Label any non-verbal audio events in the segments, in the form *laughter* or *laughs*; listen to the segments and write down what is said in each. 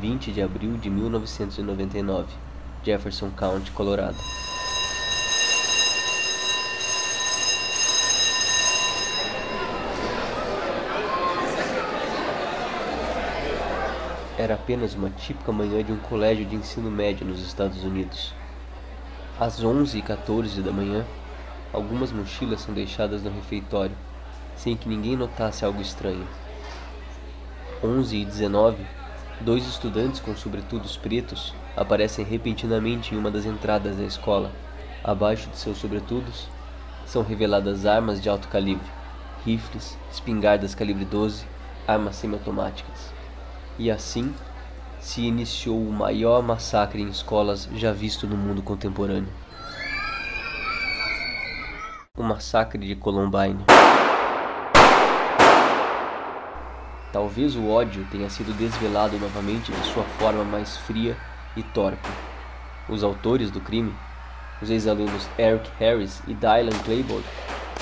20 de abril de 1999, Jefferson County, Colorado. Era apenas uma típica manhã de um colégio de ensino médio nos Estados Unidos. Às 11h14 da manhã, algumas mochilas são deixadas no refeitório, sem que ninguém notasse algo estranho. 11 e 19, dois estudantes com sobretudos pretos aparecem repentinamente em uma das entradas da escola. Abaixo de seus sobretudos são reveladas armas de alto calibre, rifles, espingardas calibre 12, armas semiautomáticas. E assim se iniciou o maior massacre em escolas já visto no mundo contemporâneo. O massacre de Columbine. Talvez o ódio tenha sido desvelado novamente de sua forma mais fria e torpe. Os autores do crime, os ex-alunos Eric Harris e Dylan Claiborne,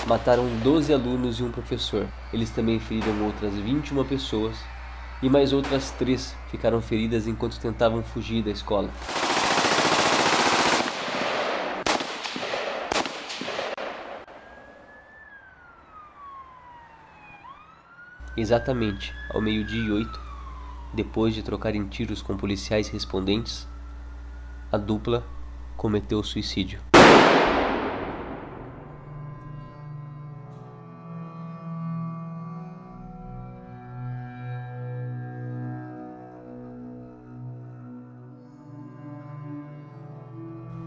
mataram 12 alunos e um professor. Eles também feriram outras 21 pessoas e mais outras três ficaram feridas enquanto tentavam fugir da escola. Exatamente ao meio-dia e oito, depois de trocarem tiros com policiais respondentes, a dupla cometeu suicídio.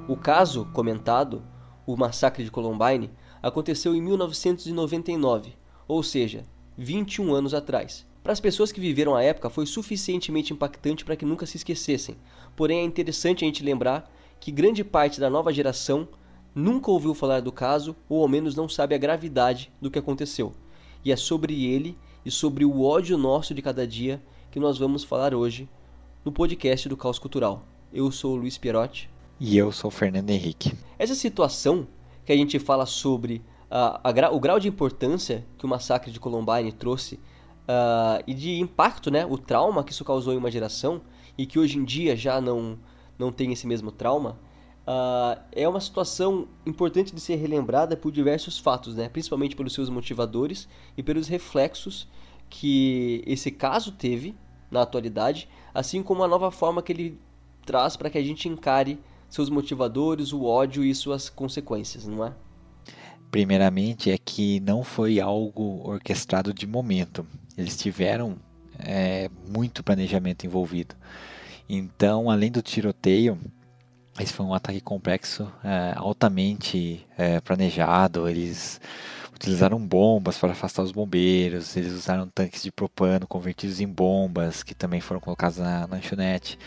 O caso comentado, o massacre de Columbine, aconteceu em 1999, ou seja, 21 anos atrás. Para as pessoas que viveram a época, foi suficientemente impactante para que nunca se esquecessem. Porém, é interessante a gente lembrar que grande parte da nova geração nunca ouviu falar do caso ou ao menos não sabe a gravidade do que aconteceu. E é sobre ele e sobre o ódio nosso de cada dia que nós vamos falar hoje no podcast do Caos Cultural. Eu sou o Luiz Pierotti. E eu sou o Fernando Henrique. Essa situação que a gente fala sobre uh, a, o grau de importância que o massacre de Columbine trouxe uh, e de impacto, né, o trauma que isso causou em uma geração e que hoje em dia já não, não tem esse mesmo trauma, uh, é uma situação importante de ser relembrada por diversos fatos, né, principalmente pelos seus motivadores e pelos reflexos que esse caso teve na atualidade, assim como a nova forma que ele traz para que a gente encare seus motivadores, o ódio e suas consequências, não é? Primeiramente é que não foi algo orquestrado de momento. Eles tiveram é, muito planejamento envolvido. Então, além do tiroteio, esse foi um ataque complexo, é, altamente é, planejado. Eles utilizaram bombas para afastar os bombeiros, eles usaram tanques de propano convertidos em bombas, que também foram colocados na lanchonete.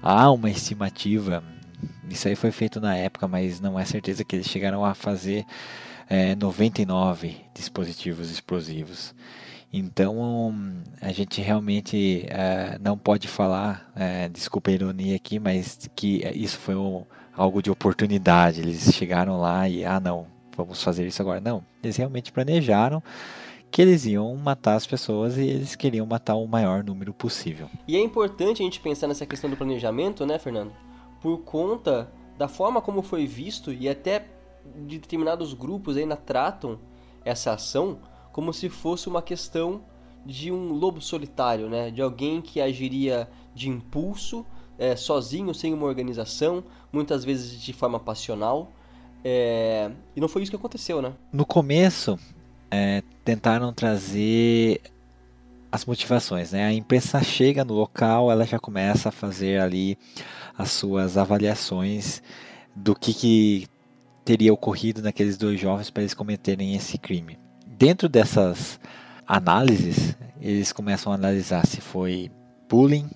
Há uma estimativa isso aí foi feito na época, mas não é certeza que eles chegaram a fazer é, 99 dispositivos explosivos. Então a gente realmente é, não pode falar, é, desculpa a ironia aqui, mas que isso foi um, algo de oportunidade. Eles chegaram lá e, ah, não, vamos fazer isso agora. Não, eles realmente planejaram que eles iam matar as pessoas e eles queriam matar o maior número possível. E é importante a gente pensar nessa questão do planejamento, né, Fernando? por conta da forma como foi visto e até de determinados grupos ainda tratam essa ação como se fosse uma questão de um lobo solitário, né? De alguém que agiria de impulso, é, sozinho, sem uma organização, muitas vezes de forma passional. É... E não foi isso que aconteceu, né? No começo, é, tentaram trazer as motivações, né? A imprensa chega no local, ela já começa a fazer ali as suas avaliações do que, que teria ocorrido naqueles dois jovens para eles cometerem esse crime. Dentro dessas análises, eles começam a analisar se foi bullying.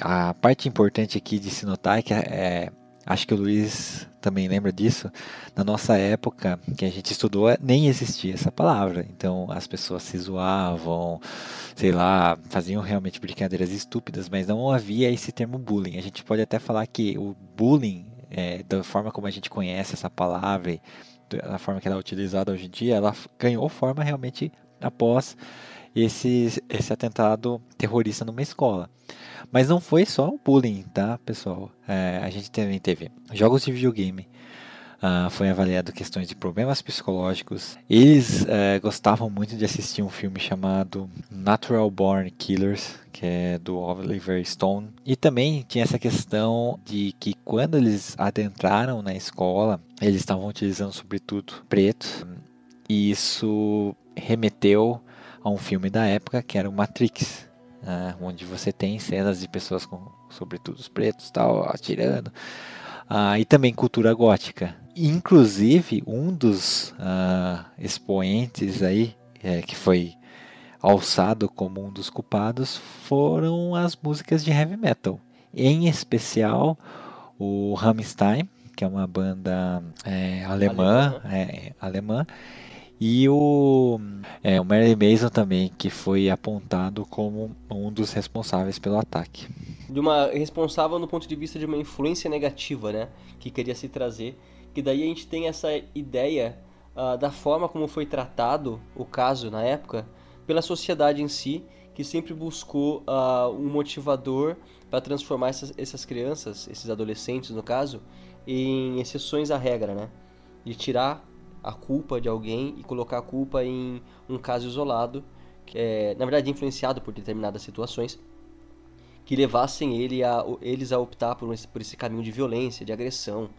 A parte importante aqui de se notar é que é, acho que o Luiz também lembra disso. Na nossa época que a gente estudou, nem existia essa palavra. Então as pessoas se zoavam, sei lá, faziam realmente brincadeiras estúpidas, mas não havia esse termo bullying. A gente pode até falar que o bullying, é, da forma como a gente conhece essa palavra, da forma que ela é utilizada hoje em dia, ela ganhou forma realmente após esse, esse atentado terrorista numa escola. Mas não foi só o bullying, tá, pessoal? É, a gente também teve jogos de videogame. Uh, foi avaliado questões de problemas psicológicos. Eles uh, gostavam muito de assistir um filme chamado Natural Born Killers, que é do Oliver Stone. E também tinha essa questão de que quando eles adentraram na escola, eles estavam utilizando sobretudo preto. E isso remeteu a um filme da época que era o Matrix, uh, onde você tem cenas de pessoas com sobretudo pretos tal atirando. Uh, e também cultura gótica. Inclusive, um dos uh, expoentes aí, é, que foi alçado como um dos culpados, foram as músicas de heavy metal. Em especial, o Rammstein, que é uma banda é, alemã, alemã. É, alemã e o, é, o Mary Mason também, que foi apontado como um dos responsáveis pelo ataque. De uma responsável no ponto de vista de uma influência negativa, né? Que queria se trazer. Que daí a gente tem essa ideia uh, da forma como foi tratado o caso na época pela sociedade em si, que sempre buscou uh, um motivador para transformar essas, essas crianças, esses adolescentes no caso, em exceções à regra, né? De tirar a culpa de alguém e colocar a culpa em um caso isolado, que é, na verdade, influenciado por determinadas situações, que levassem ele a, eles a optar por por esse caminho de violência, de agressão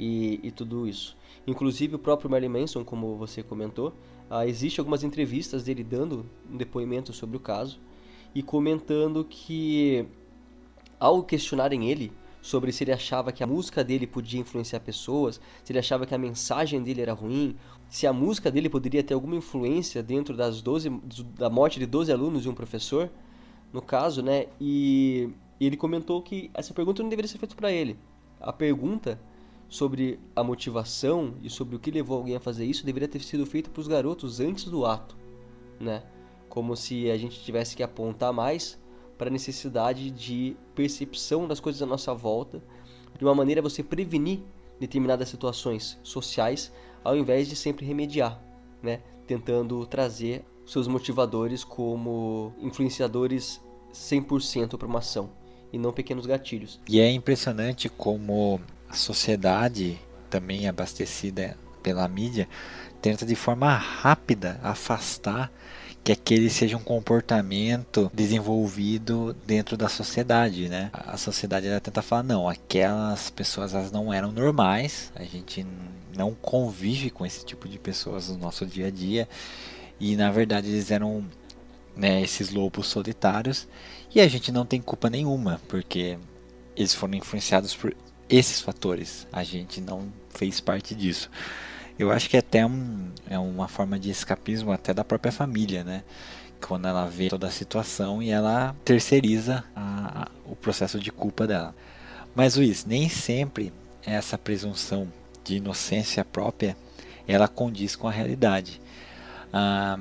e, e tudo isso. Inclusive o próprio Marilyn Manson, como você comentou, ah, existe algumas entrevistas dele dando um depoimento sobre o caso e comentando que ao questionarem ele sobre se ele achava que a música dele podia influenciar pessoas, se ele achava que a mensagem dele era ruim, se a música dele poderia ter alguma influência dentro das 12, da morte de 12 alunos e um professor, no caso, né? E ele comentou que essa pergunta não deveria ser feita para ele. A pergunta sobre a motivação e sobre o que levou alguém a fazer isso deveria ter sido feita para os garotos antes do ato, né? Como se a gente tivesse que apontar mais para a necessidade de percepção das coisas à nossa volta, de uma maneira você prevenir determinadas situações sociais, ao invés de sempre remediar, né? tentando trazer seus motivadores como influenciadores 100% para uma ação e não pequenos gatilhos. E é impressionante como a sociedade, também abastecida pela mídia, tenta de forma rápida afastar que aquele seja um comportamento desenvolvido dentro da sociedade, né? A sociedade ela tenta falar não, aquelas pessoas elas não eram normais, a gente não convive com esse tipo de pessoas no nosso dia a dia e na verdade eles eram né, esses lobos solitários e a gente não tem culpa nenhuma porque eles foram influenciados por esses fatores, a gente não fez parte disso. Eu acho que é até um, é uma forma de escapismo até da própria família, né? Quando ela vê toda a situação e ela terceiriza a, a, o processo de culpa dela. Mas Luiz, nem sempre essa presunção de inocência própria ela condiz com a realidade. Ah,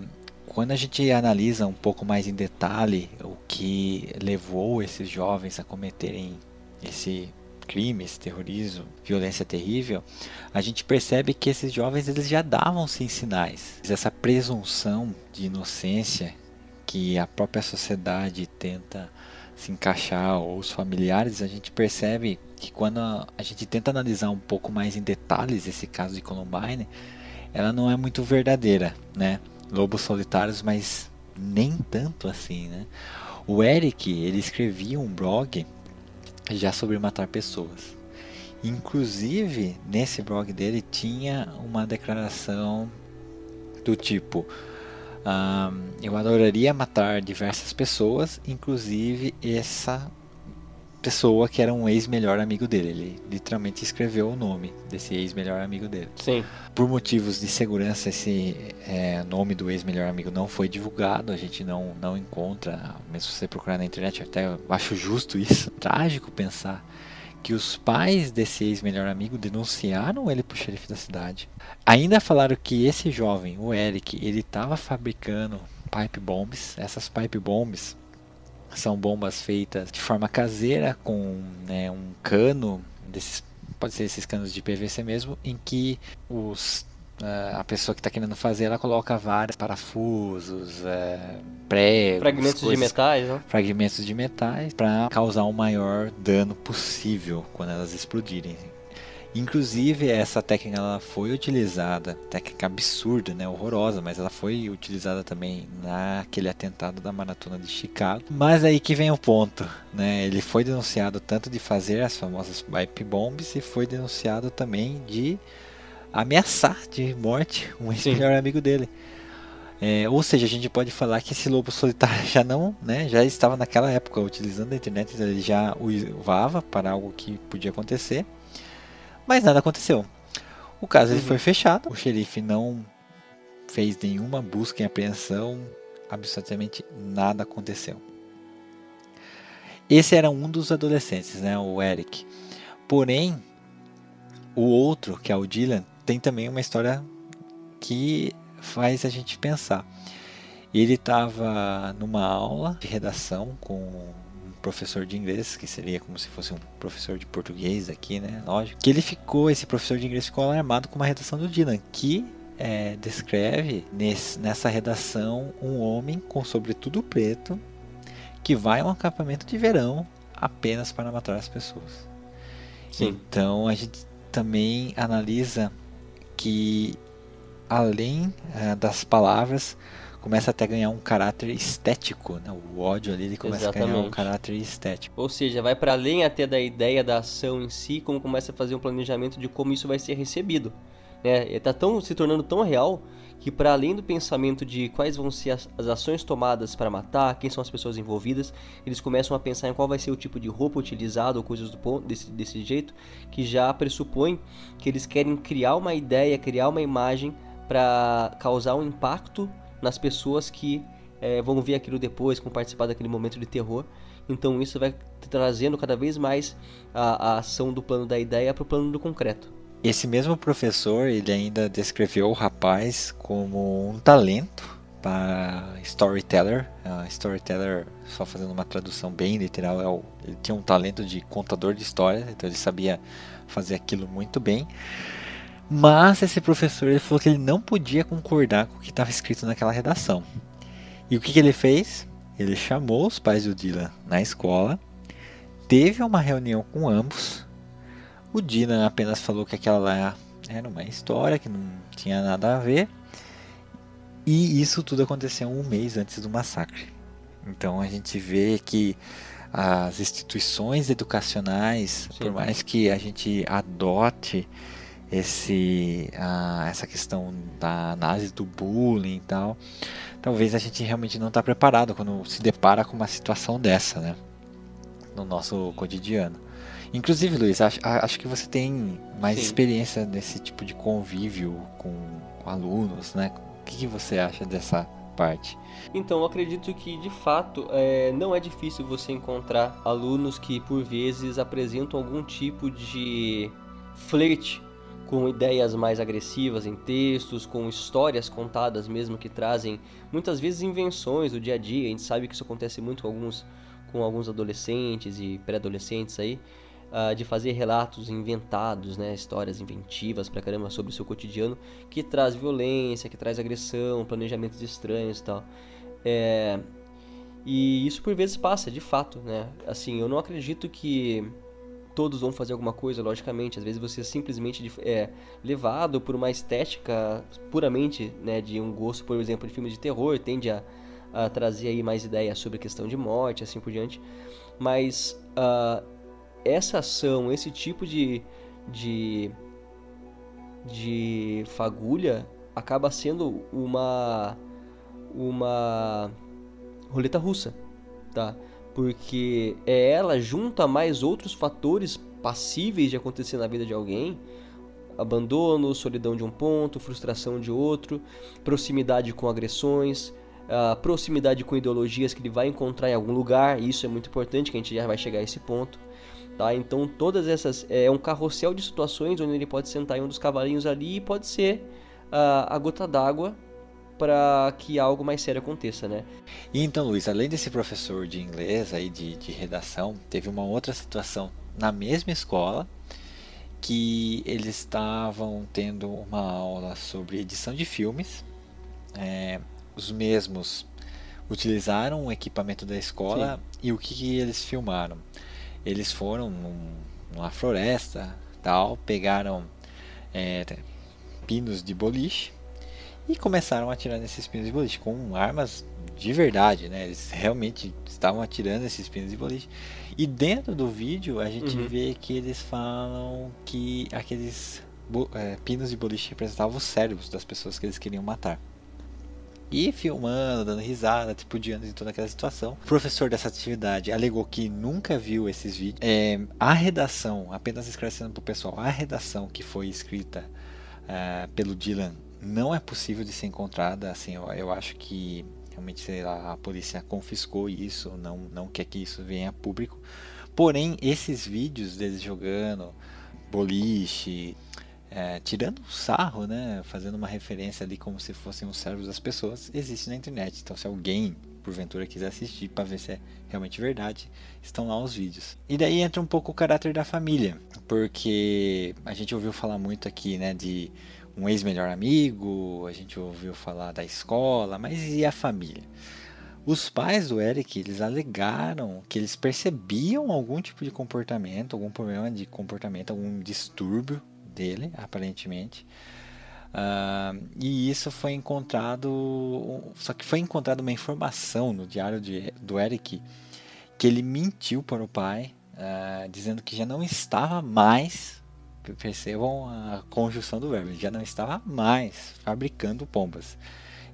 quando a gente analisa um pouco mais em detalhe o que levou esses jovens a cometerem esse crimes, terrorismo, violência terrível, a gente percebe que esses jovens eles já davam sinais. Essa presunção de inocência que a própria sociedade tenta se encaixar ou os familiares, a gente percebe que quando a gente tenta analisar um pouco mais em detalhes esse caso de Columbine, ela não é muito verdadeira, né? Lobos solitários, mas nem tanto assim, né? O Eric, ele escrevia um blog já sobre matar pessoas. Inclusive, nesse blog dele tinha uma declaração do tipo: Eu adoraria matar diversas pessoas, inclusive essa pessoa que era um ex-melhor amigo dele. Ele literalmente escreveu o nome desse ex-melhor amigo dele. Sim. Por motivos de segurança, esse é, nome do ex-melhor amigo não foi divulgado. A gente não, não encontra, mesmo se você procurar na internet, até acho justo isso. *laughs* Trágico pensar que os pais desse ex-melhor amigo denunciaram ele pro xerife da cidade. Ainda falaram que esse jovem, o Eric, ele estava fabricando pipe bombs. Essas pipe bombs são bombas feitas de forma caseira com né, um cano desses pode ser esses canos de PVC mesmo em que os é, a pessoa que está querendo fazer, ela coloca vários parafusos, é, pregos, fragmentos coisas, de metais, né? fragmentos de metais, para causar o maior dano possível quando elas explodirem. Inclusive essa técnica ela foi utilizada, técnica absurda, né, horrorosa, mas ela foi utilizada também naquele atentado da maratona de Chicago. Mas aí que vem o ponto, né? Ele foi denunciado tanto de fazer as famosas pipe bombs e foi denunciado também de ameaçar de morte um ex-melhor amigo dele. É, ou seja, a gente pode falar que esse lobo solitário *laughs* já não, né, já estava naquela época utilizando a internet, ele já usava para algo que podia acontecer, mas nada aconteceu. O caso uhum. foi fechado, o xerife não fez nenhuma busca em apreensão, absolutamente nada aconteceu. Esse era um dos adolescentes, né, o Eric. Porém, o outro, que é o Dylan, tem também uma história que faz a gente pensar. Ele estava numa aula de redação com professor de inglês, que seria como se fosse um professor de português aqui, né? Lógico. Que ele ficou, esse professor de inglês ficou alarmado com uma redação do Dylan, que é, descreve nesse, nessa redação um homem com sobretudo preto que vai a um acampamento de verão apenas para matar as pessoas. Sim. Então a gente também analisa que além uh, das palavras começa até a ganhar um caráter estético, né? O ódio ali ele começa Exatamente. a ganhar um caráter estético. Ou seja, vai para além até da ideia da ação em si, como começa a fazer um planejamento de como isso vai ser recebido. Né? Está tão se tornando tão real que para além do pensamento de quais vão ser as, as ações tomadas para matar, quem são as pessoas envolvidas, eles começam a pensar em qual vai ser o tipo de roupa utilizado ou coisas do ponto, desse, desse jeito, que já pressupõe que eles querem criar uma ideia, criar uma imagem para causar um impacto nas pessoas que é, vão ver aquilo depois, vão participar daquele momento de terror. Então isso vai trazendo cada vez mais a, a ação do plano da ideia para o plano do concreto. Esse mesmo professor, ele ainda descreveu o rapaz como um talento para storyteller. Uh, storyteller, só fazendo uma tradução bem literal, é o, ele tinha um talento de contador de histórias, então ele sabia fazer aquilo muito bem. Mas esse professor ele falou que ele não podia concordar com o que estava escrito naquela redação. E o que, que ele fez? Ele chamou os pais do Dylan na escola, teve uma reunião com ambos o Dylan apenas falou que aquela lá era uma história que não tinha nada a ver. E isso tudo aconteceu um mês antes do massacre. Então a gente vê que as instituições educacionais, Sim. por mais que a gente adote esse, essa questão da análise do bullying e tal, talvez a gente realmente não está preparado quando se depara com uma situação dessa, né? No nosso cotidiano. Inclusive, Luiz, acho, acho que você tem mais Sim. experiência nesse tipo de convívio com, com alunos, né? O que, que, você acha dessa parte? Então, eu acredito que de fato é, não é difícil você encontrar alunos que por vezes apresentam algum tipo de flerte com ideias mais agressivas em textos, com histórias contadas mesmo que trazem muitas vezes invenções do dia a dia. A gente sabe que isso acontece muito com alguns, com alguns adolescentes e pré-adolescentes aí uh, de fazer relatos inventados, né, histórias inventivas pra caramba sobre o seu cotidiano, que traz violência, que traz agressão, planejamentos estranhos e tal. É, e isso por vezes passa, de fato, né? Assim, eu não acredito que todos vão fazer alguma coisa, logicamente. Às vezes você é simplesmente é levado por uma estética puramente, né, de um gosto, por exemplo, de filmes de terror, tende a, a trazer aí mais ideias sobre a questão de morte, assim por diante. Mas uh, essa ação, esse tipo de, de, de fagulha acaba sendo uma uma roleta russa, tá? Porque é ela junto a mais outros fatores passíveis de acontecer na vida de alguém, abandono, solidão de um ponto, frustração de outro, proximidade com agressões, a proximidade com ideologias que ele vai encontrar em algum lugar, isso é muito importante que a gente já vai chegar a esse ponto. Tá? Então todas essas é um carrossel de situações onde ele pode sentar em um dos cavalinhos ali e pode ser uh, a gota d'água para que algo mais sério aconteça, né? E então, Luiz, além desse professor de inglês aí de, de redação, teve uma outra situação na mesma escola que eles estavam tendo uma aula sobre edição de filmes. É, os mesmos utilizaram o equipamento da escola Sim. e o que, que, eles filmaram? Eles foram num, numa floresta, tal, pegaram é, pinos de boliche e começaram a atirar nesses pinos de boliche com armas de verdade, né? Eles realmente estavam atirando esses pinos de boliche. E dentro do vídeo a gente uhum. vê que eles falam que aqueles é, pinos de boliche representavam os cérebros das pessoas que eles queriam matar. E filmando, dando risada, tipo de toda aquela situação. O professor dessa atividade alegou que nunca viu esses vídeos. É, a redação, apenas esclarecendo para o pessoal, a redação que foi escrita uh, pelo Dylan não é possível de ser encontrada. Assim, eu, eu acho que realmente sei lá, a polícia confiscou isso, não, não quer que isso venha a público. Porém, esses vídeos deles jogando boliche, é, tirando sarro, né, fazendo uma referência ali como se fossem os cérebros das pessoas, existe na internet. Então, se alguém porventura quiser assistir para ver se é realmente verdade, estão lá os vídeos. E daí entra um pouco o caráter da família, porque a gente ouviu falar muito aqui, né, de um ex-melhor amigo, a gente ouviu falar da escola, mas e a família? Os pais do Eric, eles alegaram que eles percebiam algum tipo de comportamento, algum problema de comportamento, algum distúrbio dele, aparentemente. Uh, e isso foi encontrado, só que foi encontrada uma informação no diário de, do Eric que ele mentiu para o pai, uh, dizendo que já não estava mais percebam a conjunção do verbo, ele já não estava mais fabricando pombas.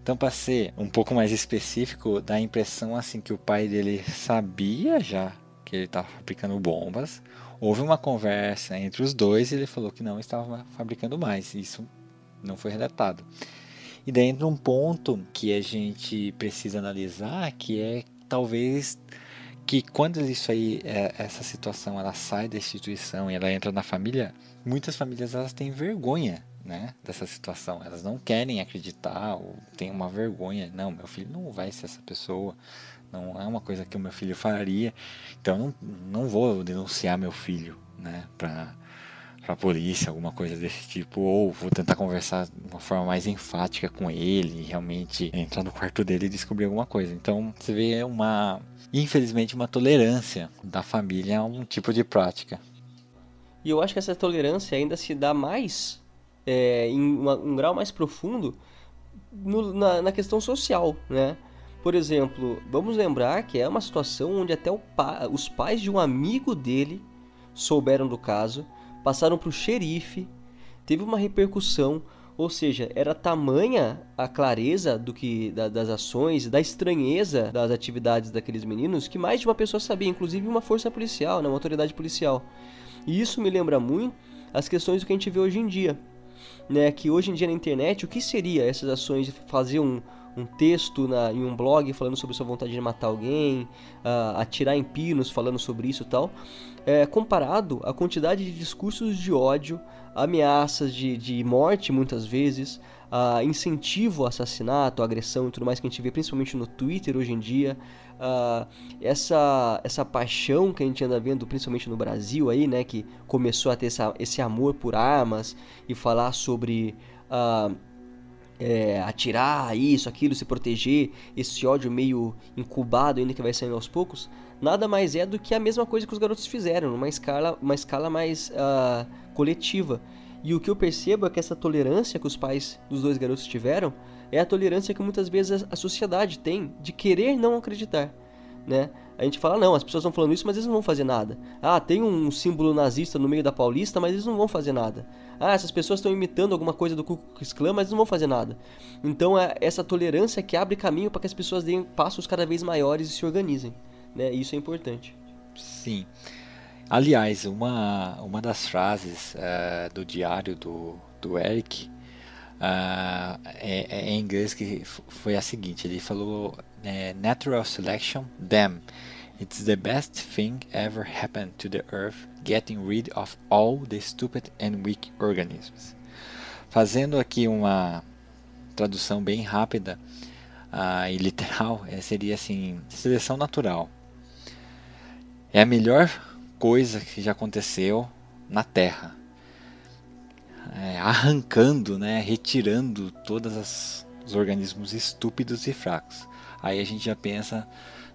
Então, para ser um pouco mais específico, dá a impressão assim que o pai dele sabia já que ele estava fabricando bombas. Houve uma conversa entre os dois e ele falou que não estava fabricando mais. Isso não foi relatado. E daí entra um ponto que a gente precisa analisar, que é talvez que quando isso aí, é, essa situação, ela sai da instituição e ela entra na família, muitas famílias elas têm vergonha né, dessa situação. Elas não querem acreditar ou têm uma vergonha. Não, meu filho não vai ser essa pessoa. Não é uma coisa que o meu filho faria. Então não, não vou denunciar meu filho né, para a polícia, alguma coisa desse tipo. Ou vou tentar conversar de uma forma mais enfática com ele, realmente entrar no quarto dele e descobrir alguma coisa. Então você vê uma, infelizmente, uma tolerância da família a um tipo de prática. E eu acho que essa tolerância ainda se dá mais, é, em uma, um grau mais profundo, no, na, na, questão social, né? Por exemplo, vamos lembrar que é uma situação onde até pa, os pais de um amigo dele souberam do caso, passaram para o xerife, teve uma repercussão, ou seja, era tamanha a clareza do que da, das ações, da estranheza das atividades daqueles meninos, que mais de uma pessoa sabia, inclusive uma força policial, né, uma autoridade policial. E isso me lembra muito as questões que a gente vê hoje em dia. Né, que hoje em dia na internet, o que seria essas ações de fazer um, um texto na, em um blog falando sobre sua vontade de matar alguém, uh, atirar em pinos falando sobre isso e tal, é, comparado à quantidade de discursos de ódio, ameaças de, de morte muitas vezes, uh, incentivo ao assassinato, agressão e tudo mais que a gente vê principalmente no Twitter hoje em dia, uh, essa, essa paixão que a gente anda vendo, principalmente no Brasil aí, né, que começou a ter essa, esse amor por armas e falar sobre uh, é, atirar isso, aquilo, se proteger, esse ódio meio incubado ainda que vai saindo aos poucos, nada mais é do que a mesma coisa que os garotos fizeram, numa escala, uma escala mais uh, coletiva. E o que eu percebo é que essa tolerância que os pais dos dois garotos tiveram é a tolerância que muitas vezes a sociedade tem de querer não acreditar, né? A gente fala, não, as pessoas estão falando isso, mas eles não vão fazer nada. Ah, tem um símbolo nazista no meio da Paulista, mas eles não vão fazer nada. Ah, essas pessoas estão imitando alguma coisa do Ku Klux Klan, mas eles não vão fazer nada. Então é essa tolerância que abre caminho para que as pessoas deem passos cada vez maiores e se organizem, né? Isso é importante. Sim. Aliás, uma, uma das frases uh, do diário do, do Eric uh, é, é, em inglês que foi a seguinte: ele falou, é, Natural selection, damn, it's the best thing ever happened to the earth, getting rid of all the stupid and weak organisms. Fazendo aqui uma tradução bem rápida uh, e literal, é, seria assim: seleção natural. É a melhor coisa que já aconteceu na Terra. é, arrancando, né, retirando todos os organismos estúpidos e fracos. Aí a gente já pensa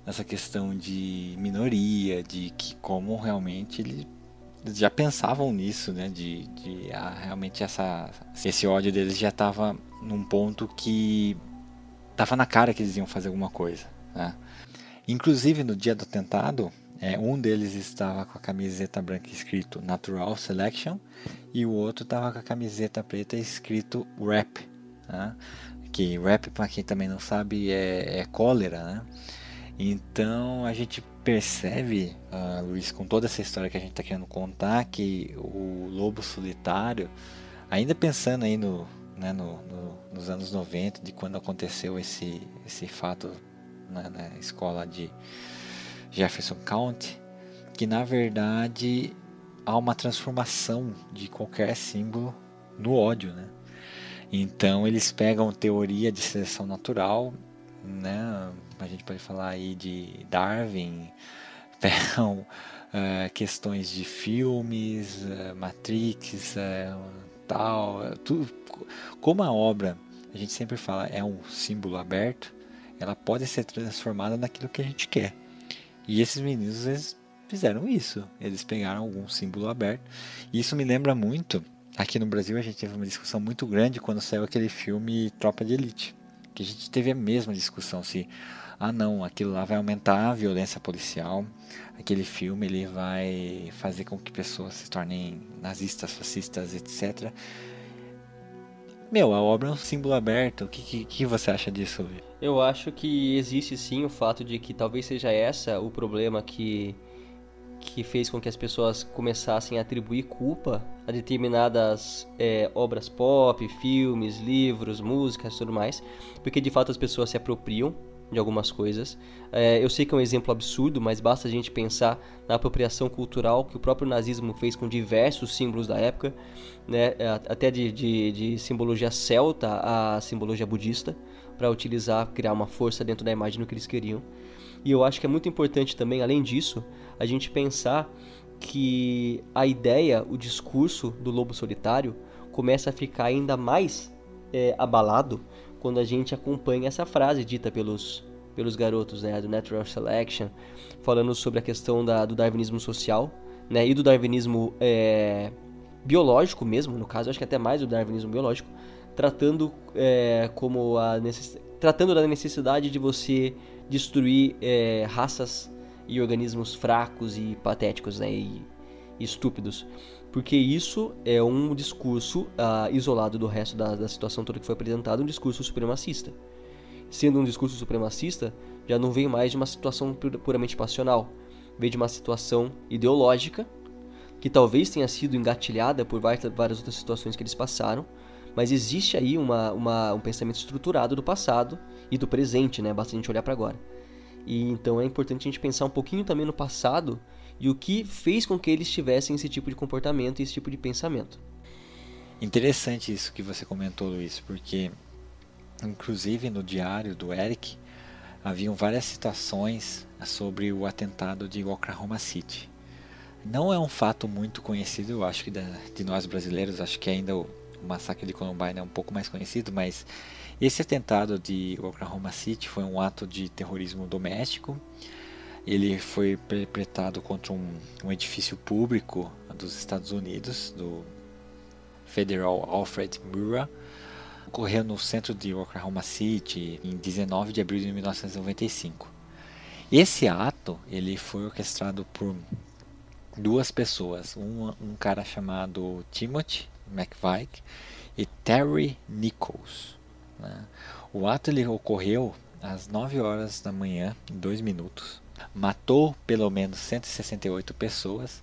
nessa questão de minoria, de que como realmente ele já pensavam nisso, né? De, de ah, realmente essa, esse ódio deles já estava num ponto que estava na cara que eles iam fazer alguma coisa. Né? Inclusive no dia do atentado, é, um deles estava com a camiseta branca escrito Natural Selection e o outro estava com a camiseta preta escrito Rap. Né? Que rap, para quem também não sabe, é, é cólera. Né? Então a gente percebe, uh, Luiz, com toda essa história que a gente está querendo contar, que o lobo solitário, ainda pensando aí no, né, no, no, nos anos 90, de quando aconteceu esse, esse fato na, na escola de Jefferson County, que na verdade há uma transformação de qualquer símbolo no ódio, né? Então eles pegam teoria de seleção natural, né? A gente pode falar aí de Darwin, *laughs* pegam uh, questões de filmes, uh, Matrix, uh, tal, tudo. Como a obra, a gente sempre fala, é um símbolo aberto, ela pode ser transformada naquilo que a gente quer. E esses meninos eles fizeram isso. Eles pegaram algum símbolo aberto. E isso me lembra muito. Aqui no Brasil a gente teve uma discussão muito grande quando saiu aquele filme Tropa de Elite. Que a gente teve a mesma discussão se ah não, aquilo lá vai aumentar a violência policial. Aquele filme ele vai fazer com que pessoas se tornem nazistas, fascistas, etc. Meu, a obra é um símbolo aberto. O que, que, que você acha disso, Luiz? Eu acho que existe sim o fato de que talvez seja essa o problema que, que fez com que as pessoas começassem a atribuir culpa a determinadas é, obras pop, filmes, livros, músicas tudo mais, porque de fato as pessoas se apropriam de algumas coisas. É, eu sei que é um exemplo absurdo, mas basta a gente pensar na apropriação cultural que o próprio nazismo fez com diversos símbolos da época, né, é, até de, de, de simbologia celta a simbologia budista, para utilizar, criar uma força dentro da imagem do que eles queriam. E eu acho que é muito importante também, além disso, a gente pensar que a ideia, o discurso do lobo solitário começa a ficar ainda mais é, abalado quando a gente acompanha essa frase dita pelos, pelos garotos, né, do Natural Selection, falando sobre a questão da, do darwinismo social, né, e do darwinismo é, biológico mesmo, no caso, acho que até mais do darwinismo biológico, tratando é, como a necess... tratando da necessidade de você destruir é, raças e organismos fracos e patéticos, né, e, e estúpidos porque isso é um discurso uh, isolado do resto da, da situação toda que foi apresentada, um discurso supremacista. Sendo um discurso supremacista, já não vem mais de uma situação puramente passional, vem de uma situação ideológica, que talvez tenha sido engatilhada por várias outras situações que eles passaram, mas existe aí uma, uma, um pensamento estruturado do passado e do presente, né? Basta a gente olhar para agora. E então é importante a gente pensar um pouquinho também no passado e o que fez com que eles tivessem esse tipo de comportamento e esse tipo de pensamento. Interessante isso que você comentou, Luiz, porque inclusive no diário do Eric haviam várias citações sobre o atentado de Oklahoma City. Não é um fato muito conhecido, eu acho que de nós brasileiros, acho que ainda o massacre de Columbine é um pouco mais conhecido, mas esse atentado de Oklahoma City foi um ato de terrorismo doméstico ele foi perpetrado contra um, um edifício público dos Estados Unidos, do Federal Alfred Murrah. Ocorreu no centro de Oklahoma City em 19 de abril de 1995. Esse ato ele foi orquestrado por duas pessoas, um, um cara chamado Timothy McVeigh e Terry Nichols. Né? O ato ele ocorreu às 9 horas da manhã, em 2 minutos, matou pelo menos 168 pessoas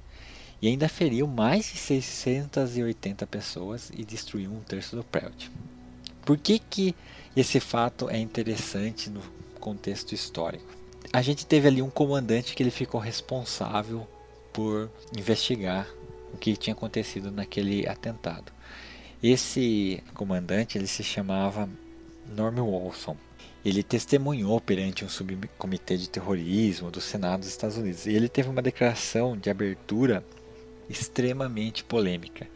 e ainda feriu mais de 680 pessoas e destruiu um terço do prédio. Por que, que esse fato é interessante no contexto histórico? A gente teve ali um comandante que ele ficou responsável por investigar o que tinha acontecido naquele atentado. Esse comandante ele se chamava Norman Wilson. Ele testemunhou perante um subcomitê de terrorismo do Senado dos Estados Unidos e ele teve uma declaração de abertura extremamente polêmica.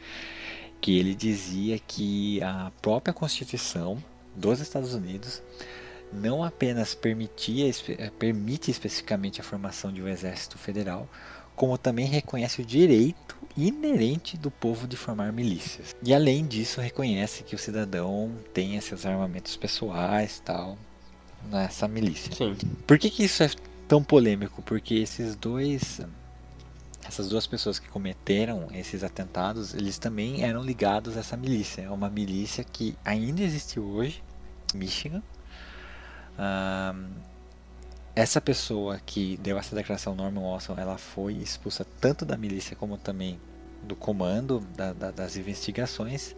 porque ele dizia que a própria Constituição dos Estados Unidos não apenas permitia, eh, permite especificamente a formação de um exército federal, como também reconhece o direito inerente do povo de formar milícias. E além disso, reconhece que o cidadão tenha seus armamentos pessoais tal nessa milícia. Sim. Por que, que isso é tão polêmico? Porque esses dois essas duas pessoas que cometeram esses atentados, eles também eram ligados a essa milícia. É uma milícia que ainda existe hoje, Michigan. essa pessoa que deu essa declaração, Norman Watson, ela foi expulsa tanto da milícia como também do comando da, da, das investigações,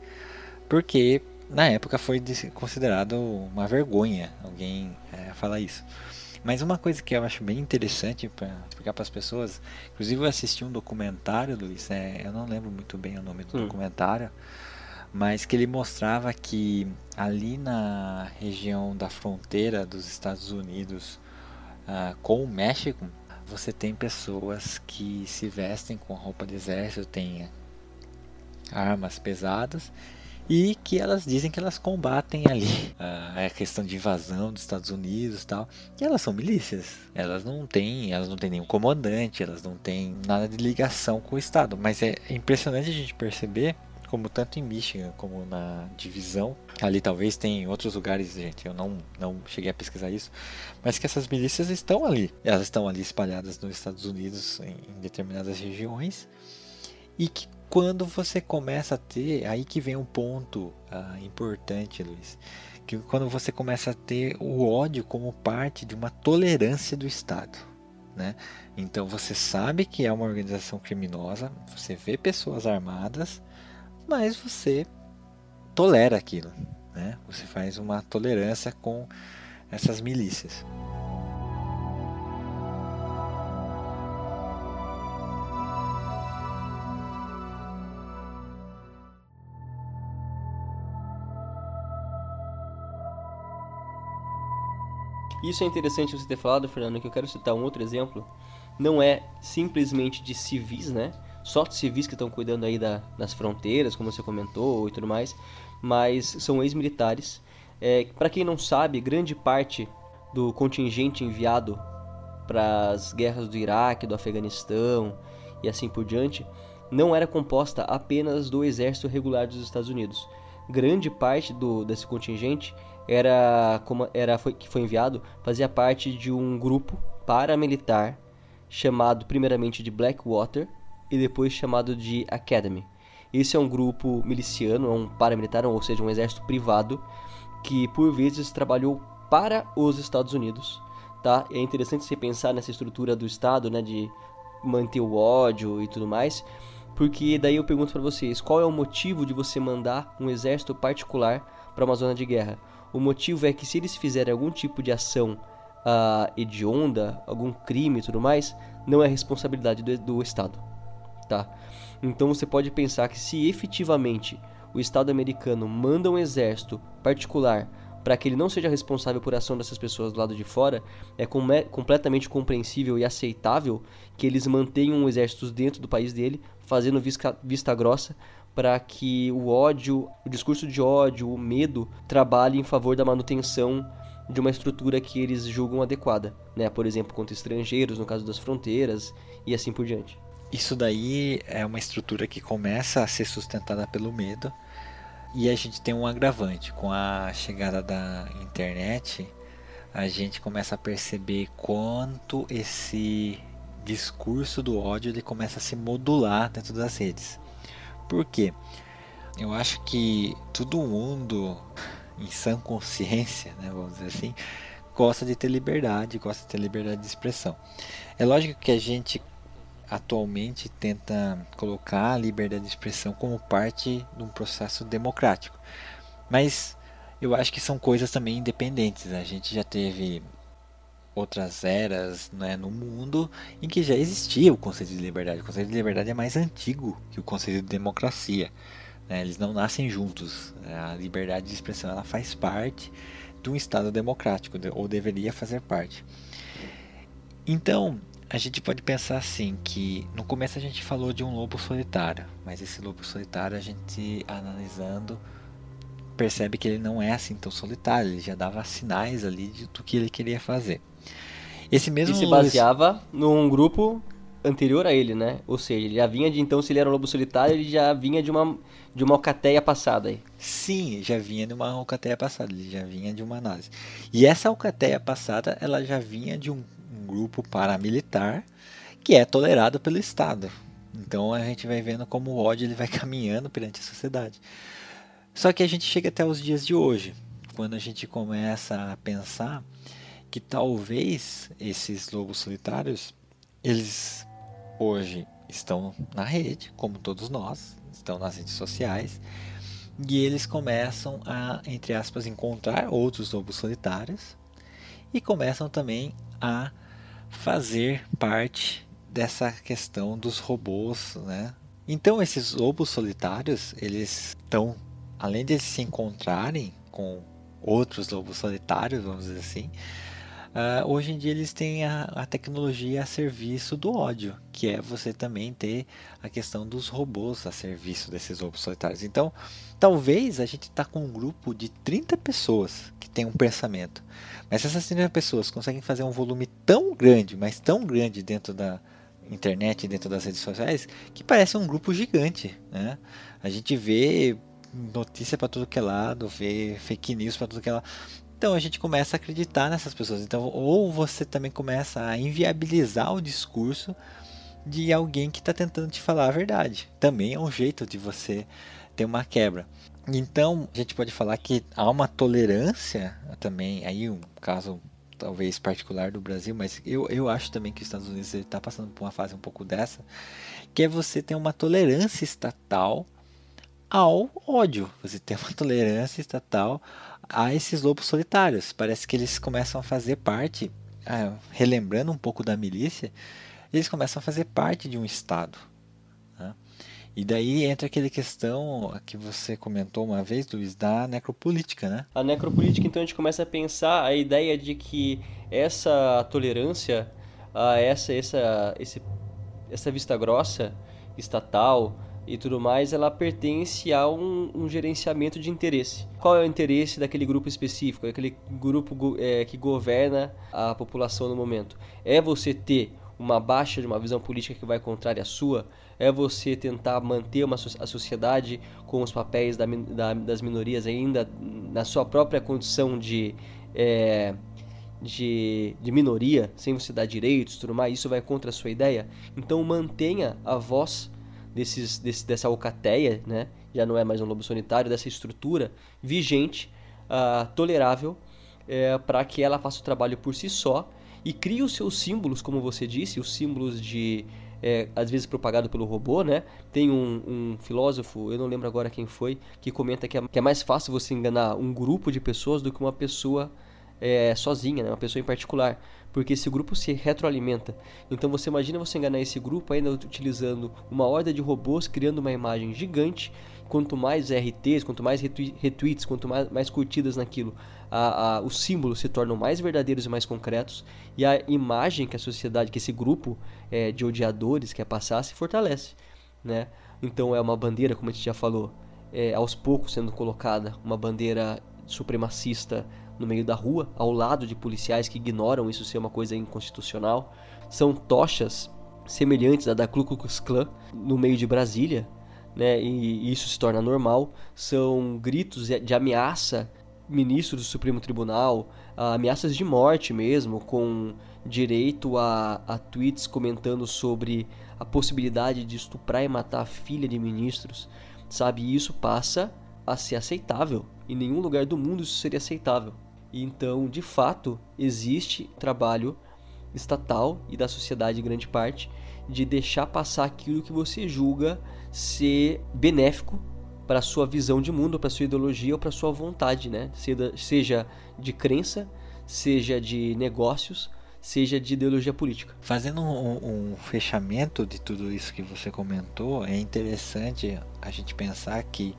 porque na época foi considerado uma vergonha alguém é, falar isso. Mas uma coisa que eu acho bem interessante para explicar para as pessoas, inclusive eu assisti um documentário, Luiz, é, eu não lembro muito bem o nome do hum. documentário, mas que ele mostrava que ali na região da fronteira dos Estados Unidos uh, com o México, você tem pessoas que se vestem com roupa de exército, tem armas pesadas e que elas dizem que elas combatem ali a questão de invasão dos Estados Unidos e tal. E elas são milícias. Elas não têm, elas não têm nenhum comandante, elas não têm nada de ligação com o Estado. Mas é impressionante a gente perceber como tanto em Michigan como na divisão, ali talvez tem em outros lugares, gente, eu não, não cheguei a pesquisar isso, mas que essas milícias estão ali. Elas estão ali espalhadas nos Estados Unidos em, em determinadas regiões e que quando você começa a ter, aí que vem um ponto ah, importante, Luiz, que quando você começa a ter o ódio como parte de uma tolerância do Estado. Né? Então você sabe que é uma organização criminosa, você vê pessoas armadas, mas você tolera aquilo. Né? Você faz uma tolerância com essas milícias. Isso é interessante você ter falado, Fernando, que eu quero citar um outro exemplo. Não é simplesmente de civis, né? Só civis que estão cuidando aí da, das fronteiras, como você comentou e tudo mais, mas são ex-militares. É, para quem não sabe, grande parte do contingente enviado para as guerras do Iraque, do Afeganistão e assim por diante, não era composta apenas do exército regular dos Estados Unidos. Grande parte do, desse contingente era como era foi, que foi enviado fazia parte de um grupo paramilitar chamado primeiramente de Blackwater e depois chamado de Academy. Esse é um grupo miliciano, um paramilitar, ou seja, um exército privado que por vezes trabalhou para os Estados Unidos, tá? É interessante você pensar nessa estrutura do Estado, né, de manter o ódio e tudo mais, porque daí eu pergunto para vocês, qual é o motivo de você mandar um exército particular para uma zona de guerra? O motivo é que se eles fizerem algum tipo de ação uh, hedionda, algum crime e tudo mais, não é responsabilidade do, do Estado, tá? Então você pode pensar que se efetivamente o Estado americano manda um exército particular para que ele não seja responsável por ação dessas pessoas do lado de fora, é com completamente compreensível e aceitável que eles mantenham um exército dentro do país dele, fazendo vista grossa para que o ódio, o discurso de ódio, o medo trabalhe em favor da manutenção de uma estrutura que eles julgam adequada, né? Por exemplo, contra estrangeiros, no caso das fronteiras e assim por diante. Isso daí é uma estrutura que começa a ser sustentada pelo medo e a gente tem um agravante com a chegada da internet. A gente começa a perceber quanto esse discurso do ódio ele começa a se modular dentro das redes. Por quê? Eu acho que todo mundo, em sã consciência, né, vamos dizer assim, gosta de ter liberdade, gosta de ter liberdade de expressão. É lógico que a gente atualmente tenta colocar a liberdade de expressão como parte de um processo democrático. Mas eu acho que são coisas também independentes. A gente já teve outras eras né, no mundo em que já existia o conceito de liberdade. O conceito de liberdade é mais antigo que o conceito de democracia. Né? Eles não nascem juntos. A liberdade de expressão ela faz parte de um Estado democrático, ou deveria fazer parte. Então, a gente pode pensar assim que no começo a gente falou de um lobo solitário, mas esse lobo solitário a gente analisando percebe que ele não é assim tão solitário, ele já dava sinais ali de, do que ele queria fazer. Esse mesmo e se baseava num grupo anterior a ele, né? Ou seja, ele já vinha de então, se ele era um lobo solitário, ele já vinha de uma de uma alcateia passada aí. Sim, já vinha de uma alcateia passada, ele já vinha de uma análise. E essa alcateia passada, ela já vinha de um, um grupo paramilitar que é tolerado pelo Estado. Então a gente vai vendo como o ódio ele vai *laughs* caminhando perante a sociedade. Só que a gente chega até os dias de hoje, quando a gente começa a pensar que talvez esses lobos solitários, eles hoje estão na rede, como todos nós, estão nas redes sociais, e eles começam a, entre aspas, encontrar outros lobos solitários e começam também a fazer parte dessa questão dos robôs, né? Então esses lobos solitários, eles estão, além de se encontrarem com outros lobos solitários, vamos dizer assim, Uh, hoje em dia eles têm a, a, tecnologia a serviço do ódio, que é você também ter a questão dos robôs a serviço desses lobos solitários. Então, talvez a gente está com um grupo de 30 pessoas que tem um pensamento, mas essas 30 pessoas conseguem fazer um volume tão grande, mas tão grande dentro da internet, dentro das redes sociais, que parece um grupo gigante. Né? A gente vê notícia para tudo que é lado, vê fake news para tudo que é lado. Então a gente começa a acreditar nessas pessoas. Então, ou você também começa a inviabilizar o discurso de alguém que está tentando te falar a verdade. Também é um jeito de você ter uma quebra. Então, a gente pode falar que há uma tolerância também, aí um caso talvez particular do Brasil, mas eu, eu acho também que os Estados Unidos está passando por uma fase um pouco dessa, que é você ter uma tolerância estatal ao ódio. Você tem uma tolerância estatal a esses lobos solitários. Parece que eles começam a fazer parte, ah, relembrando um pouco da milícia, eles começam a fazer parte de um Estado. Né? E daí entra aquela questão que você comentou uma vez, Luiz, da necropolítica, né? A necropolítica, então, a gente começa a pensar a ideia de que essa tolerância, a essa, essa, esse, essa vista grossa estatal, e tudo mais, ela pertence a um, um, gerenciamento de interesse. Qual é o interesse daquele grupo específico, daquele grupo é, que governa a população no momento? É você ter uma baixa de uma visão política que vai contrária à sua? É você tentar manter uma, a sociedade com os papéis da, da, das minorias ainda na sua própria condição de, é, de, de minoria, sem você dar direitos tudo mais? Isso vai contra a sua ideia? Então mantenha a voz desses, desse, dessa alcateia, né? já não é mais um lobo solitário, dessa estrutura vigente, uh, tolerável, é, para que ela faça o trabalho por si só e crie os seus símbolos, como você disse, os símbolos de, é, às vezes propagado pelo robô, né? Tem um, um, filósofo, eu não lembro agora quem foi, que comenta que é, que é, mais fácil você enganar um grupo de pessoas do que uma pessoa é, sozinha, né? uma pessoa em particular porque esse grupo se retroalimenta. Então você imagina você enganar esse grupo ainda utilizando uma horda de robôs, criando uma imagem gigante. Quanto mais RTs, quanto mais retweets, quanto mais, mais curtidas naquilo, a, a, os símbolos se tornam mais verdadeiros e mais concretos. E a imagem que a sociedade, que esse grupo é, de odiadores quer passar, se fortalece. Né? Então é uma bandeira, como a gente já falou, é, aos poucos sendo colocada, uma bandeira supremacista no meio da rua, ao lado de policiais que ignoram isso ser uma coisa inconstitucional. São tochas semelhantes à da Ku Klux Klan no meio de Brasília, né? E isso se torna normal. São gritos de ameaça ministros do Supremo Tribunal, ameaças de morte mesmo, com direito a, a tweets comentando sobre a possibilidade de estuprar e matar a filha de ministros, sabe? Isso passa a ser aceitável. Em nenhum lugar do mundo isso seria aceitável. Então, de fato, existe trabalho estatal e da sociedade em grande parte de deixar passar aquilo que você julga ser benéfico para sua visão de mundo, para sua ideologia ou para sua vontade, né? Seja de crença, seja de negócios, seja de ideologia política. Fazendo um, um, fechamento de tudo isso que você comentou, é interessante a gente pensar que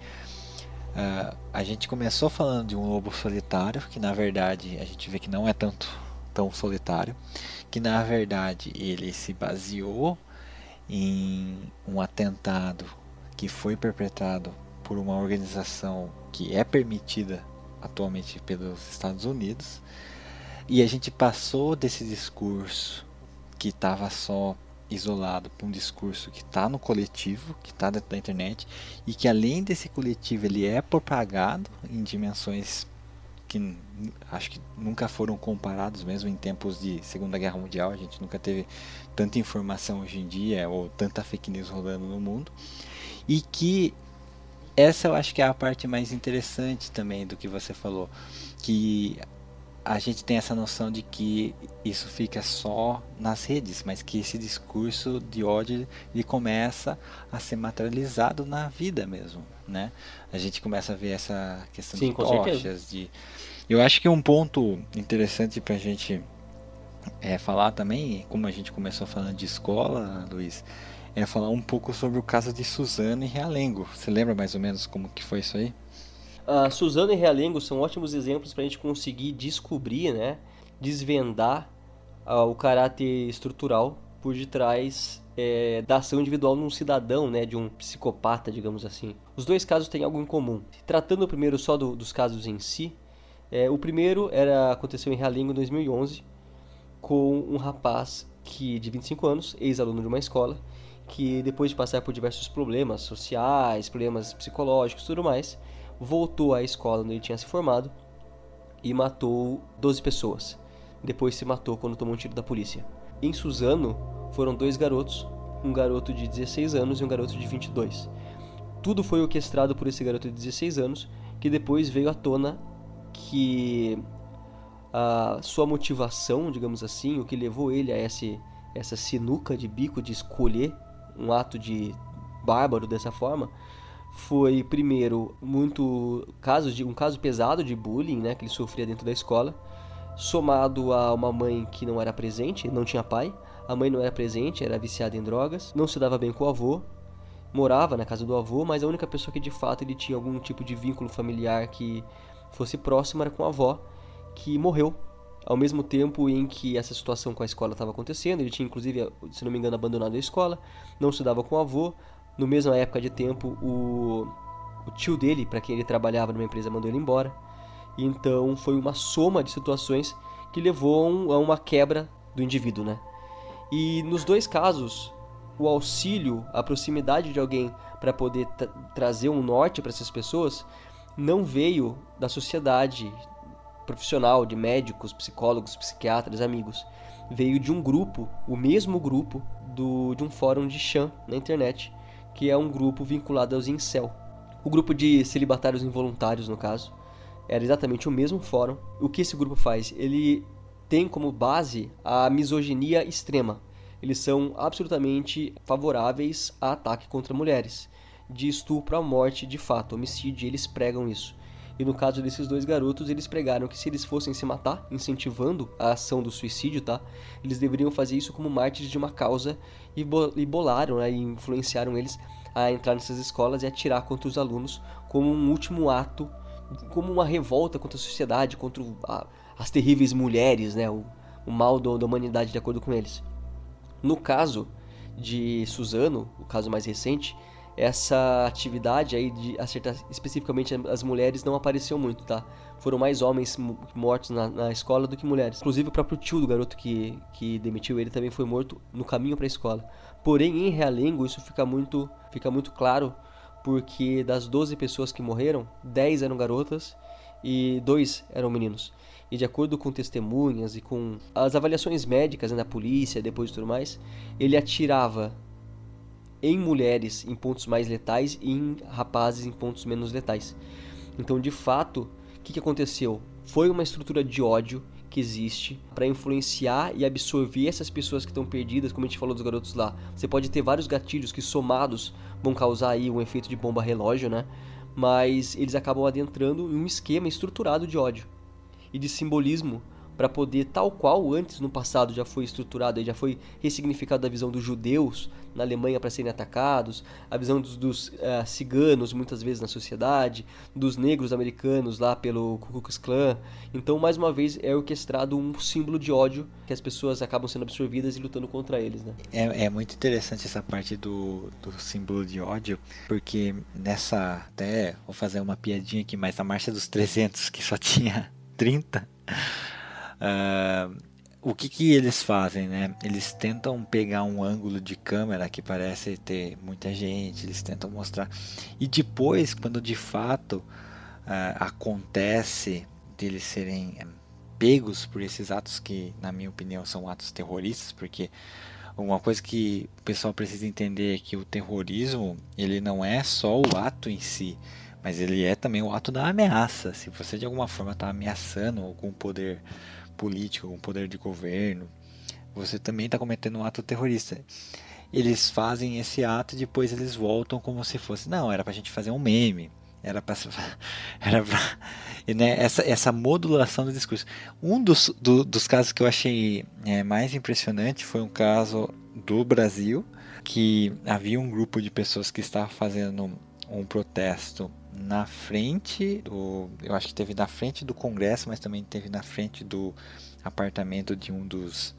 Uh, a gente começou falando de um lobo solitário, que na verdade a gente vê que não é tanto tão solitário, que na verdade ele se baseou em um atentado que foi perpetrado por uma organização que é permitida atualmente pelos Estados Unidos. E a gente passou desse discurso que estava só isolado para um discurso que está no coletivo, que está dentro da internet e que além desse coletivo ele é propagado em dimensões que acho que nunca foram comparados mesmo em tempos de Segunda Guerra Mundial, a gente nunca teve tanta informação hoje em dia ou tanta fake news rolando no mundo. E que essa eu acho que é a parte mais interessante também do que você falou, que a gente tem essa noção de que isso fica só nas redes, mas que esse discurso de ódio ele começa a ser materializado na vida mesmo, né? A gente começa a ver essa questão Sim, de tochas, de eu acho que um ponto interessante para a gente é, falar também, como a gente começou falando de escola, Luiz, é falar um pouco sobre o caso de Suzano e Realengo. Você lembra mais ou menos como que foi isso aí? Uh, Suzano e Realengo são ótimos exemplos para a gente conseguir descobrir, né, desvendar uh, o caráter estrutural por detrás é, da ação individual num cidadão, né, de um psicopata, digamos assim. Os dois casos têm algo em comum. Tratando primeiro só do, dos casos em si, é, o primeiro era aconteceu em Realengo em 2011 com um rapaz que de 25 anos, ex-aluno de uma escola, que depois de passar por diversos problemas sociais, problemas psicológicos, tudo mais, voltou à escola onde ele tinha se formado e matou 12 pessoas. Depois se matou quando tomou um tiro da polícia. Em Suzano foram dois garotos, um garoto de 16 anos e um garoto de 22. Tudo foi orquestrado por esse garoto de 16 anos, que depois veio à tona que a sua motivação, digamos assim, o que levou ele a esse, essa sinuca de bico de escolher um ato de bárbaro dessa forma, foi primeiro muito casos de um caso pesado de bullying, né, que ele sofria dentro da escola, somado a uma mãe que não era presente, não tinha pai, a mãe não era presente, era viciada em drogas, não se dava bem com o avô, morava na casa do avô, mas a única pessoa que de fato ele tinha algum tipo de vínculo familiar que fosse próximo era com a avó, que morreu ao mesmo tempo em que essa situação com a escola estava acontecendo. Ele tinha inclusive, se não me engano, abandonado a escola, não se dava com o avô, no mesma época de tempo, o, o tio dele, para quem ele trabalhava numa empresa, mandou ele embora. Então foi uma soma de situações que levou a uma quebra do indivíduo, né? E nos dois casos, o auxílio, a proximidade de alguém para poder trazer um norte para essas pessoas não veio da sociedade profissional, de médicos, psicólogos, psiquiatras, amigos. Veio de um grupo, o mesmo grupo do, de um fórum de Chan na internet, que é um grupo vinculado aos incel. O grupo de celibatários involuntários, no caso, era exatamente o mesmo fórum. O que esse grupo faz? Ele tem como base a misoginia extrema. Eles são absolutamente favoráveis a ataque contra mulheres, de estupro à morte, de fato, homicídio, eles pregam isso. E no caso desses dois garotos, eles pregaram que se eles fossem se matar, incentivando a ação do suicídio, tá? Eles deveriam fazer isso como mártires de uma causa e, bolaram, né, e influenciaram eles a entrar nessas escolas e atirar contra os alunos como um último ato, como uma revolta contra a sociedade, contra a, as terríveis mulheres, né? O, o mal do, da humanidade, de acordo com eles. No caso de Suzano, o caso mais recente, essa atividade aí de acertar especificamente as mulheres não apareceu muito, tá? Foram mais homens mortos na, na, escola do que mulheres. Inclusive o próprio tio do garoto que, que demitiu ele também foi morto no caminho para a escola. Porém, em Realengo isso fica muito, fica muito claro porque das 12 pessoas que morreram, 10 eram garotas e dois eram meninos. E de acordo com testemunhas e com as avaliações médicas né, da polícia, depois de tudo mais, ele atirava em mulheres em pontos mais letais e em rapazes em pontos menos letais. Então, de fato, o que, que aconteceu? Foi uma estrutura de ódio que existe para influenciar e absorver essas pessoas que estão perdidas, como a gente falou dos garotos lá. Você pode ter vários gatilhos que somados vão causar aí um efeito de bomba relógio, né? Mas eles acabam adentrando em um esquema estruturado de ódio e de simbolismo para poder, tal qual antes no passado já foi estruturado e já foi ressignificado a visão dos judeus na Alemanha para serem atacados, a visão dos, dos uh, ciganos muitas vezes na sociedade, dos negros americanos lá pelo Ku Klux Klan. Então, mais uma vez, é orquestrado um símbolo de ódio que as pessoas acabam sendo absorvidas e lutando contra eles. Né? É, é muito interessante essa parte do, do símbolo de ódio, porque nessa. Até vou fazer uma piadinha aqui, mas na Marcha dos 300, que só tinha 30. Uh, o que, que eles fazem, né? Eles tentam pegar um ângulo de câmera que parece ter muita gente, eles tentam mostrar. E depois, quando de fato uh, acontece deles serem eh, pegos por esses atos que, na minha opinião, são atos terroristas, porque uma coisa que o pessoal precisa entender é que o terrorismo ele não é só o ato em si, mas ele é também o ato da ameaça. Se você de alguma forma está ameaçando algum poder político, um poder de governo, você também está cometendo um ato terrorista. Eles fazem esse ato e depois eles voltam como se fosse, não, era para a gente fazer um meme, era para *laughs* era pra, né, essa, essa modulação do discurso. Um dos, do, dos casos que eu achei é, mais impressionante foi um caso do Brasil, que havia um grupo de pessoas que estava fazendo um protesto na frente do. Eu acho que teve na frente do Congresso, mas também teve na frente do apartamento de um dos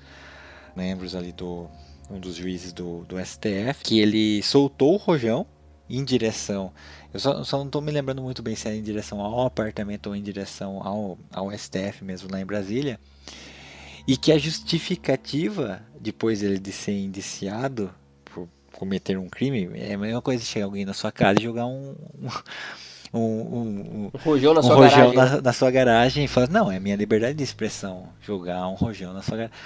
membros ali do. Um dos juízes do, do STF, que ele soltou o rojão em direção. Eu só, só não estou me lembrando muito bem se é em direção ao apartamento ou em direção ao, ao STF mesmo lá em Brasília. E que a justificativa, depois ele de ser indiciado por cometer um crime, é a mesma coisa de chegar alguém na sua casa e jogar um, um um, um, um rojão na um sua rojão garagem. Na, na, sua garagem e fala, não, é minha liberdade de expressão jogar um rojão na sua garagem.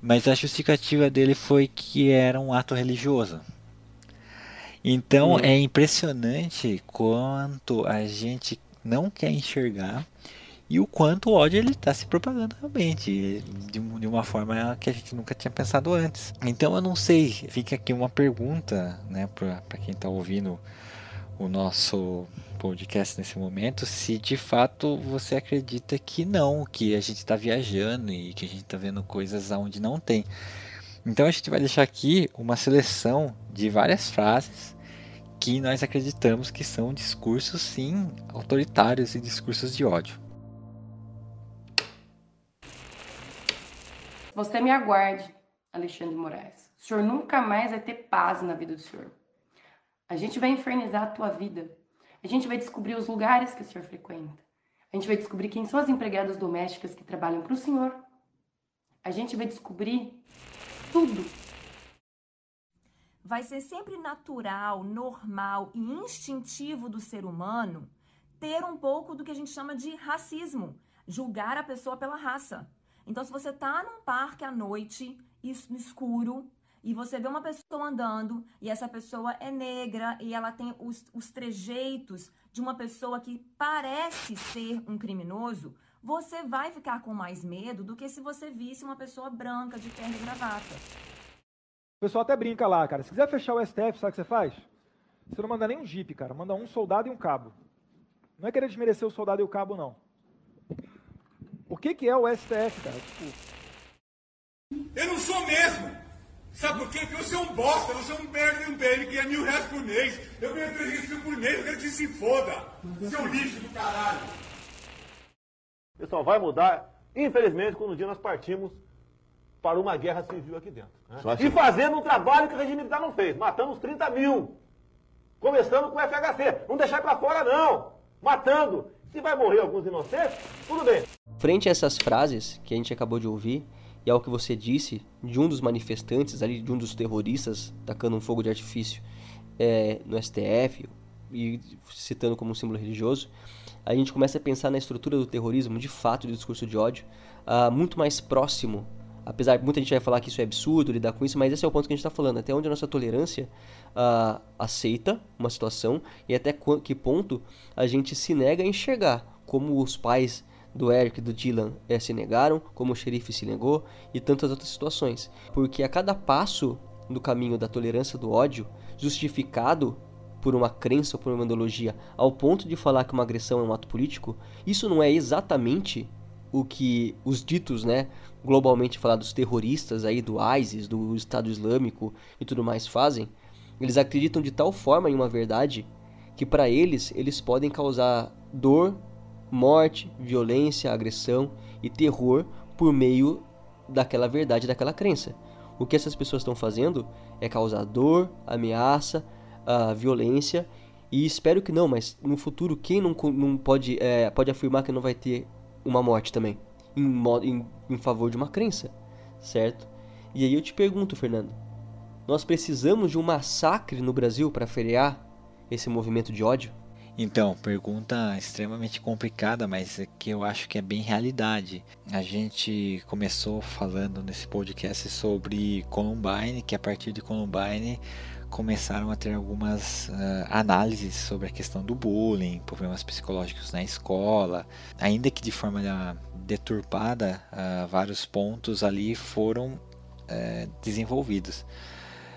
Mas a justificativa dele foi que era um ato religioso. Então hum. é impressionante quanto a gente não quer enxergar e o quanto o ódio ele está se propagando realmente de, de, uma forma que a gente nunca tinha pensado antes. Então eu não sei, fica aqui uma pergunta, né, para quem está ouvindo o nosso podcast nesse momento, se de fato você acredita que não, que a gente está viajando e que a gente está vendo coisas aonde não tem. Então a gente vai deixar aqui uma seleção de várias frases que nós acreditamos que são discursos sim autoritários e discursos de ódio. Você me aguarde, Alexandre Moraes. O senhor nunca mais vai ter paz na vida do senhor. A gente vai infernizar a tua vida. A gente vai descobrir os lugares que o senhor frequenta. A gente vai descobrir quem são as empregadas domésticas que trabalham para o senhor. A gente vai descobrir tudo. Vai ser sempre natural, normal e instintivo do ser humano ter um pouco do que a gente chama de racismo, julgar a pessoa pela raça. Então, se você tá num parque à noite, no escuro, e você vê uma pessoa andando e essa pessoa é negra e ela tem os, os trejeitos de uma pessoa que parece ser um criminoso, você vai ficar com mais medo do que se você visse uma pessoa branca de terno e gravata. O pessoal até brinca lá, cara. Se quiser fechar o STF, sabe o que você faz? Você não manda nem um jipe, cara. Manda um soldado e um cabo. Não é querer desmerecer o soldado e o cabo, não. O que, que é o STF, cara? Tipo... Eu não sou mesmo! Sabe por quê? Porque você é um bosta, você é um merda de um BM que ganha mil reais por mês. Eu ganho 300 mil por mês, eu quero que você se foda. Seu lixo do caralho. Pessoal, vai mudar, infelizmente, quando um dia nós partimos para uma guerra civil aqui dentro. Né? E fazendo um trabalho que o regime militar não fez, matando os 30 mil. Começando com o FHC. Não deixar para fora, não. Matando. Se vai morrer alguns inocentes, tudo bem. Frente a essas frases que a gente acabou de ouvir, e ao que você disse de um dos manifestantes ali, de um dos terroristas tacando um fogo de artifício é, no STF e citando como um símbolo religioso, a gente começa a pensar na estrutura do terrorismo, de fato, do discurso de ódio, uh, muito mais próximo. Apesar que muita gente vai falar que isso é absurdo, lidar com isso, mas esse é o ponto que a gente está falando. Até onde a nossa tolerância uh, aceita uma situação e até que ponto a gente se nega a enxergar como os pais do Eric e do Dylan é, se negaram, como o xerife se negou e tantas outras situações. Porque a cada passo do caminho da tolerância do ódio, justificado por uma crença ou por uma ideologia, ao ponto de falar que uma agressão é um ato político, isso não é exatamente o que os ditos, né, globalmente falados terroristas aí do ISIS, do Estado Islâmico e tudo mais fazem, eles acreditam de tal forma em uma verdade que para eles eles podem causar dor, morte, violência, agressão e terror por meio daquela verdade, daquela crença. O que essas pessoas estão fazendo é causar dor, ameaça, uh, violência e espero que não, mas no futuro quem não, não pode, é, pode afirmar que não vai ter uma morte também em, em, em favor de uma crença, certo? E aí eu te pergunto, Fernando, nós precisamos de um massacre no Brasil para frear esse movimento de ódio? Então, pergunta extremamente complicada, mas é que eu acho que é bem realidade. A gente começou falando nesse podcast sobre Columbine, que a partir de Columbine começaram a ter algumas uh, análises sobre a questão do bullying, problemas psicológicos na escola, ainda que de forma deturpada, uh, vários pontos ali foram uh, desenvolvidos.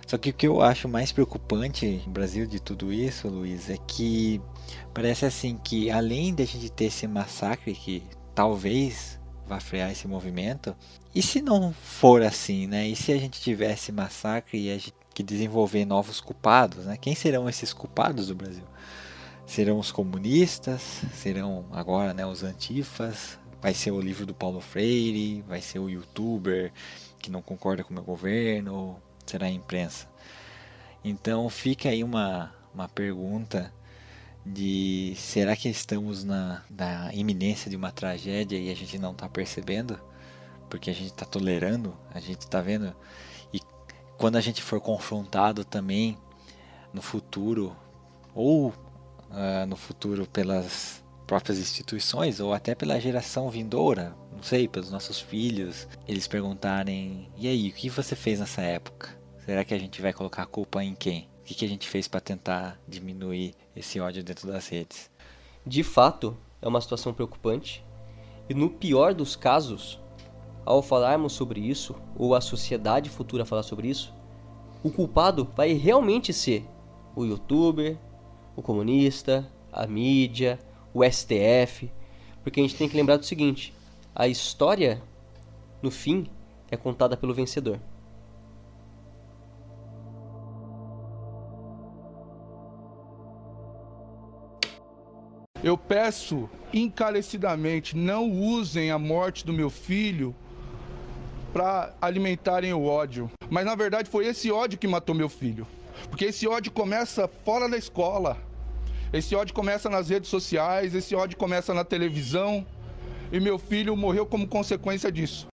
Só que o que eu acho mais preocupante no Brasil de tudo isso, Luiz, é que parece assim que além de a gente ter esse massacre que talvez vá frear esse movimento, e se não for assim, né? E se a gente tivesse massacre e a gente que desenvolver novos culpados, né? Quem serão esses culpados do Brasil? Serão os comunistas? Serão agora, né, os antifas? Vai ser o livro do Paulo Freire? Vai ser o youtuber que não concorda com o meu governo? Será a imprensa. Então fica aí uma, uma pergunta de será que estamos na, na iminência de uma tragédia e a gente não está percebendo? Porque a gente está tolerando, a gente está vendo. E quando a gente for confrontado também no futuro, ou uh, no futuro pelas próprias instituições, ou até pela geração vindoura, sei, pelos nossos filhos, eles perguntarem: e aí, o que você fez nessa época? Será que a gente vai colocar a culpa em quem? O que, que a gente fez para tentar diminuir esse ódio dentro das redes? De fato, é uma situação preocupante. E no pior dos casos, ao falarmos sobre isso, ou a sociedade futura falar sobre isso, o culpado vai realmente ser o youtuber, o comunista, a mídia, o STF, porque a gente tem que lembrar do seguinte: a história, no fim, é contada pelo vencedor. Eu peço encarecidamente, não usem a morte do meu filho para alimentarem o ódio. Mas na verdade foi esse ódio que matou meu filho. Porque esse ódio começa fora da escola. Esse ódio começa nas redes sociais, esse ódio começa na televisão, e meu filho morreu como consequência disso.